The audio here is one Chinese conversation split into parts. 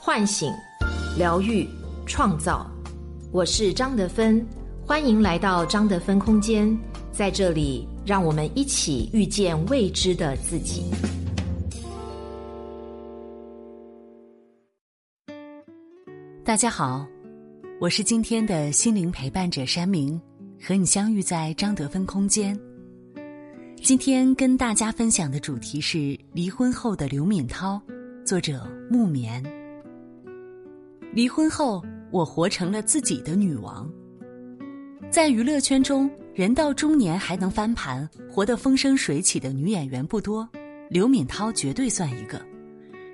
唤醒、疗愈、创造。我是张德芬，欢迎来到张德芬空间。在这里，让我们一起遇见未知的自己。大家好，我是今天的心灵陪伴者山明，和你相遇在张德芬空间。今天跟大家分享的主题是离婚后的刘敏涛，作者木棉。离婚后，我活成了自己的女王。在娱乐圈中，人到中年还能翻盘、活得风生水起的女演员不多，刘敏涛绝对算一个。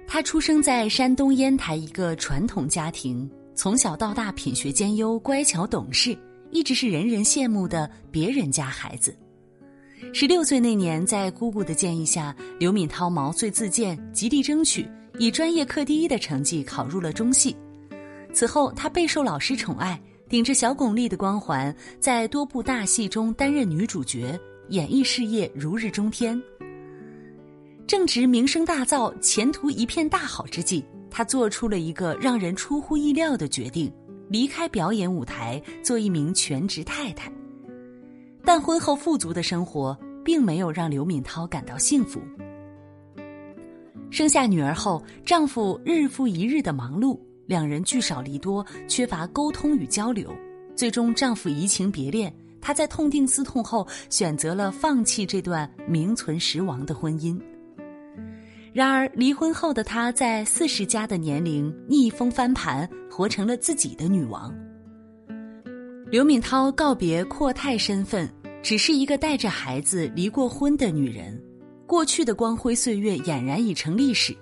她出生在山东烟台一个传统家庭，从小到大品学兼优、乖巧懂事，一直是人人羡慕的别人家孩子。十六岁那年，在姑姑的建议下，刘敏涛毛遂自荐，极力争取，以专业课第一的成绩考入了中戏。此后，她备受老师宠爱，顶着小巩俐的光环，在多部大戏中担任女主角，演艺事业如日中天。正值名声大噪、前途一片大好之际，她做出了一个让人出乎意料的决定：离开表演舞台，做一名全职太太。但婚后富足的生活并没有让刘敏涛感到幸福。生下女儿后，丈夫日复一日的忙碌，两人聚少离多，缺乏沟通与交流，最终丈夫移情别恋。她在痛定思痛后，选择了放弃这段名存实亡的婚姻。然而，离婚后的她在四十加的年龄逆风翻盘，活成了自己的女王。刘敏涛告别阔太身份，只是一个带着孩子离过婚的女人。过去的光辉岁月俨然已成历史。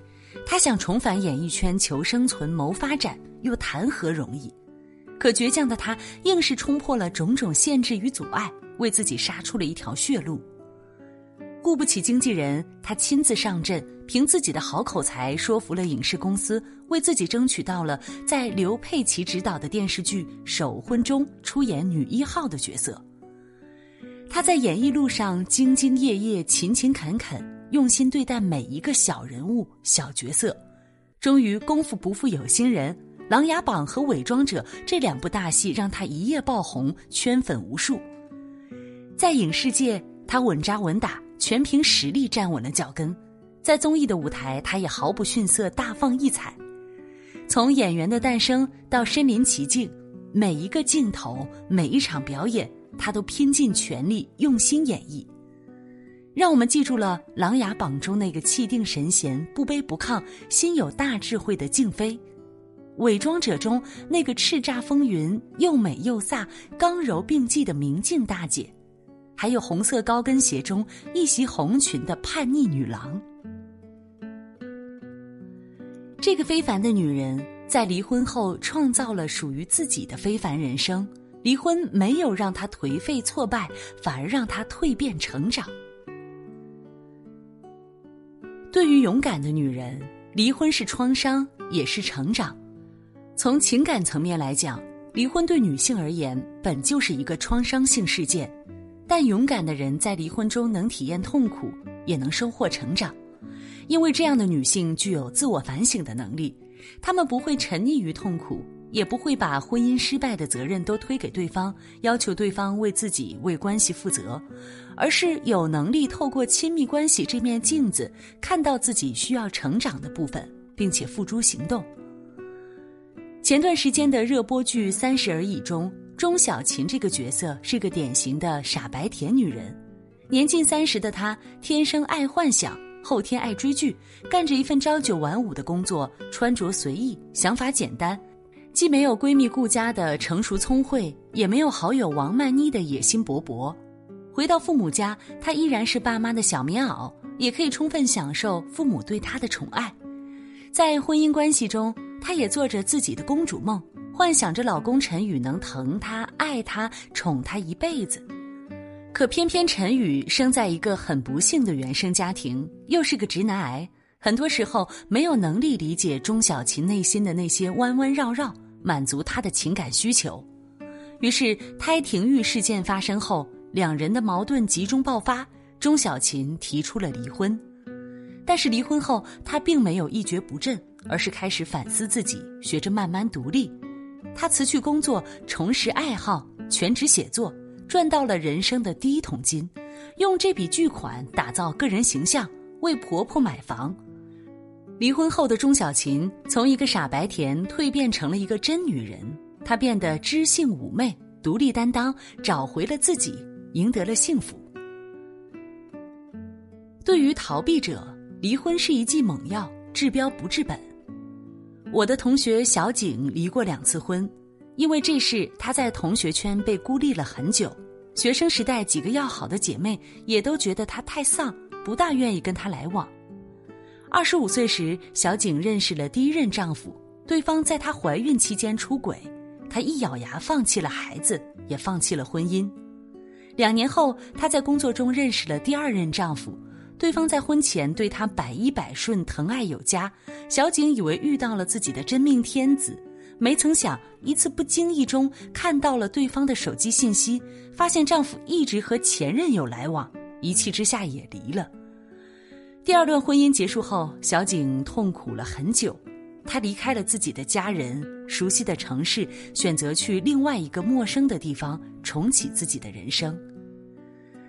他想重返演艺圈求生存、谋发展，又谈何容易？可倔强的他硬是冲破了种种限制与阻碍，为自己杀出了一条血路。顾不起经纪人，他亲自上阵，凭自己的好口才说服了影视公司，为自己争取到了在刘佩琦执导的电视剧《守婚》中出演女一号的角色。他在演艺路上兢兢业业、勤勤恳恳，用心对待每一个小人物、小角色，终于功夫不负有心人，《琅琊榜》和《伪装者》这两部大戏让他一夜爆红，圈粉无数。在影视界，他稳扎稳打。全凭实力站稳了脚跟，在综艺的舞台，他也毫不逊色，大放异彩。从演员的诞生到身临其境，每一个镜头、每一场表演，他都拼尽全力，用心演绎，让我们记住了《琅琊榜》中那个气定神闲、不卑不亢、心有大智慧的静妃，《伪装者》中那个叱咤风云、又美又飒、刚柔并济的明镜大姐。还有红色高跟鞋中一袭红裙的叛逆女郎，这个非凡的女人在离婚后创造了属于自己的非凡人生。离婚没有让她颓废挫败，反而让她蜕变成长。对于勇敢的女人，离婚是创伤，也是成长。从情感层面来讲，离婚对女性而言本就是一个创伤性事件。但勇敢的人在离婚中能体验痛苦，也能收获成长，因为这样的女性具有自我反省的能力，她们不会沉溺于痛苦，也不会把婚姻失败的责任都推给对方，要求对方为自己为关系负责，而是有能力透过亲密关系这面镜子，看到自己需要成长的部分，并且付诸行动。前段时间的热播剧《三十而已》中。钟小琴这个角色是个典型的傻白甜女人，年近三十的她天生爱幻想，后天爱追剧，干着一份朝九晚五的工作，穿着随意，想法简单，既没有闺蜜顾家的成熟聪慧，也没有好友王曼妮的野心勃勃。回到父母家，她依然是爸妈的小棉袄，也可以充分享受父母对她的宠爱。在婚姻关系中，她也做着自己的公主梦。幻想着老公陈宇能疼她、爱她、宠她一辈子，可偏偏陈宇生在一个很不幸的原生家庭，又是个直男癌，很多时候没有能力理解钟小琴内心的那些弯弯绕绕，满足她的情感需求。于是胎停育事件发生后，两人的矛盾集中爆发，钟小琴提出了离婚。但是离婚后，她并没有一蹶不振，而是开始反思自己，学着慢慢独立。她辞去工作，重拾爱好，全职写作，赚到了人生的第一桶金，用这笔巨款打造个人形象，为婆婆买房。离婚后的钟小琴从一个傻白甜蜕变成了一个真女人，她变得知性妩媚、独立担当，找回了自己，赢得了幸福。对于逃避者，离婚是一剂猛药，治标不治本。我的同学小景离过两次婚，因为这事，她在同学圈被孤立了很久。学生时代几个要好的姐妹也都觉得她太丧，不大愿意跟她来往。二十五岁时，小景认识了第一任丈夫，对方在她怀孕期间出轨，她一咬牙放弃了孩子，也放弃了婚姻。两年后，她在工作中认识了第二任丈夫。对方在婚前对她百依百顺、疼爱有加，小景以为遇到了自己的真命天子，没曾想一次不经意中看到了对方的手机信息，发现丈夫一直和前任有来往，一气之下也离了。第二段婚姻结束后，小景痛苦了很久，她离开了自己的家人、熟悉的城市，选择去另外一个陌生的地方重启自己的人生。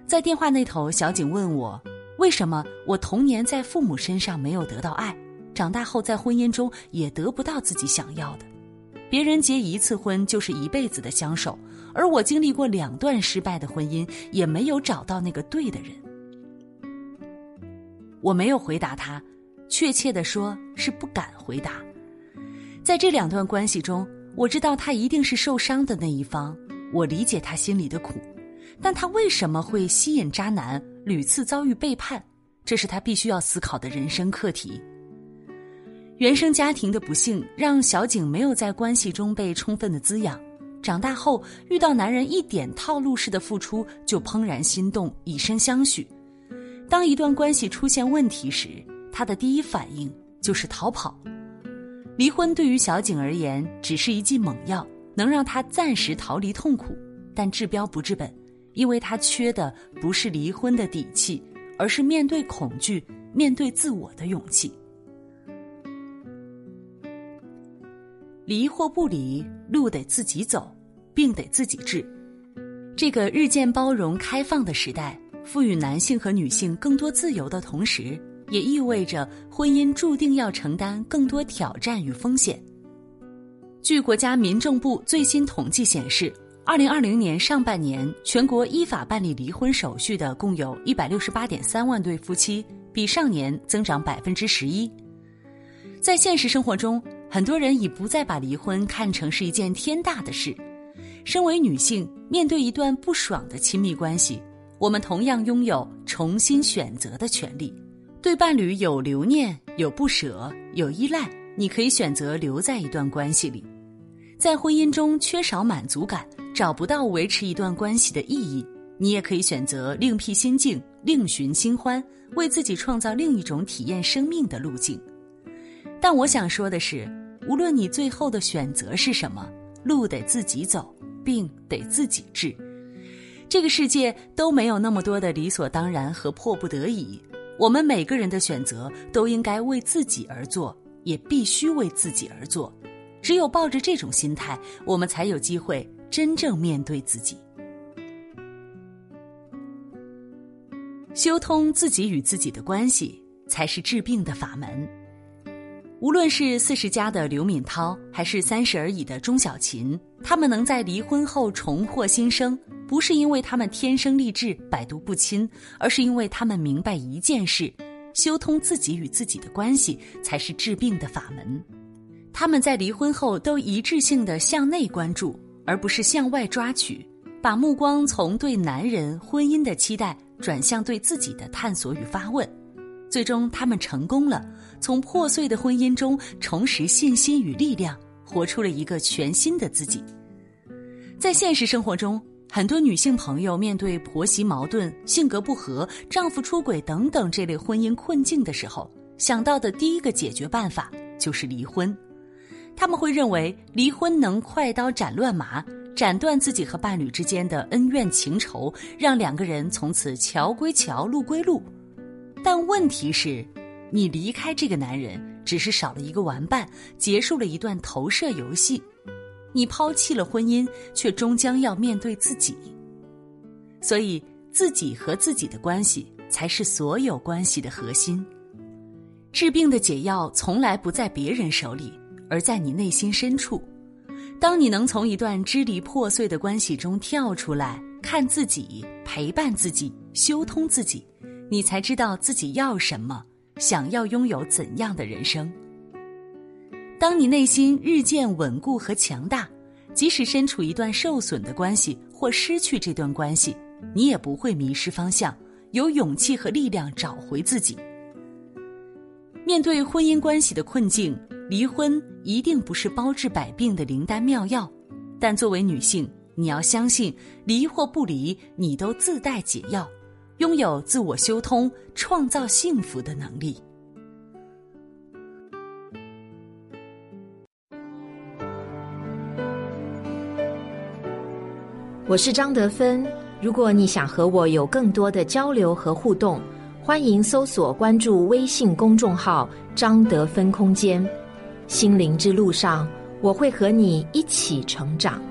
在电话那头，小景问我。为什么我童年在父母身上没有得到爱，长大后在婚姻中也得不到自己想要的？别人结一次婚就是一辈子的相守，而我经历过两段失败的婚姻，也没有找到那个对的人。我没有回答他，确切的说是不敢回答。在这两段关系中，我知道他一定是受伤的那一方，我理解他心里的苦，但他为什么会吸引渣男？屡次遭遇背叛，这是他必须要思考的人生课题。原生家庭的不幸让小景没有在关系中被充分的滋养，长大后遇到男人一点套路式的付出就怦然心动，以身相许。当一段关系出现问题时，他的第一反应就是逃跑。离婚对于小景而言只是一剂猛药，能让他暂时逃离痛苦，但治标不治本。因为他缺的不是离婚的底气，而是面对恐惧、面对自我的勇气。离或不离，路得自己走，病得自己治。这个日渐包容开放的时代，赋予男性和女性更多自由的同时，也意味着婚姻注定要承担更多挑战与风险。据国家民政部最新统计显示。二零二零年上半年，全国依法办理离婚手续的共有一百六十八点三万对夫妻，比上年增长百分之十一。在现实生活中，很多人已不再把离婚看成是一件天大的事。身为女性，面对一段不爽的亲密关系，我们同样拥有重新选择的权利。对伴侣有留念、有不舍、有依赖，你可以选择留在一段关系里。在婚姻中缺少满足感。找不到维持一段关系的意义，你也可以选择另辟新境，另寻新欢，为自己创造另一种体验生命的路径。但我想说的是，无论你最后的选择是什么，路得自己走，病得自己治。这个世界都没有那么多的理所当然和迫不得已，我们每个人的选择都应该为自己而做，也必须为自己而做。只有抱着这种心态，我们才有机会。真正面对自己，修通自己与自己的关系，才是治病的法门。无论是四十加的刘敏涛，还是三十而已的钟小琴，他们能在离婚后重获新生，不是因为他们天生丽质、百毒不侵，而是因为他们明白一件事：修通自己与自己的关系，才是治病的法门。他们在离婚后都一致性的向内关注。而不是向外抓取，把目光从对男人婚姻的期待转向对自己的探索与发问，最终他们成功了，从破碎的婚姻中重拾信心与力量，活出了一个全新的自己。在现实生活中，很多女性朋友面对婆媳矛盾、性格不合、丈夫出轨等等这类婚姻困境的时候，想到的第一个解决办法就是离婚。他们会认为离婚能快刀斩乱麻，斩断自己和伴侣之间的恩怨情仇，让两个人从此桥归桥，路归路。但问题是，你离开这个男人，只是少了一个玩伴，结束了一段投射游戏。你抛弃了婚姻，却终将要面对自己。所以，自己和自己的关系才是所有关系的核心。治病的解药从来不在别人手里，而在你内心深处。当你能从一段支离破碎的关系中跳出来，看自己，陪伴自己，修通自己，你才知道自己要什么，想要拥有怎样的人生。当你内心日渐稳固和强大，即使身处一段受损的关系或失去这段关系，你也不会迷失方向，有勇气和力量找回自己。面对婚姻关系的困境，离婚一定不是包治百病的灵丹妙药，但作为女性，你要相信，离或不离，你都自带解药，拥有自我修通、创造幸福的能力。我是张德芬。如果你想和我有更多的交流和互动，欢迎搜索关注微信公众号“张德芬空间”。心灵之路上，我会和你一起成长。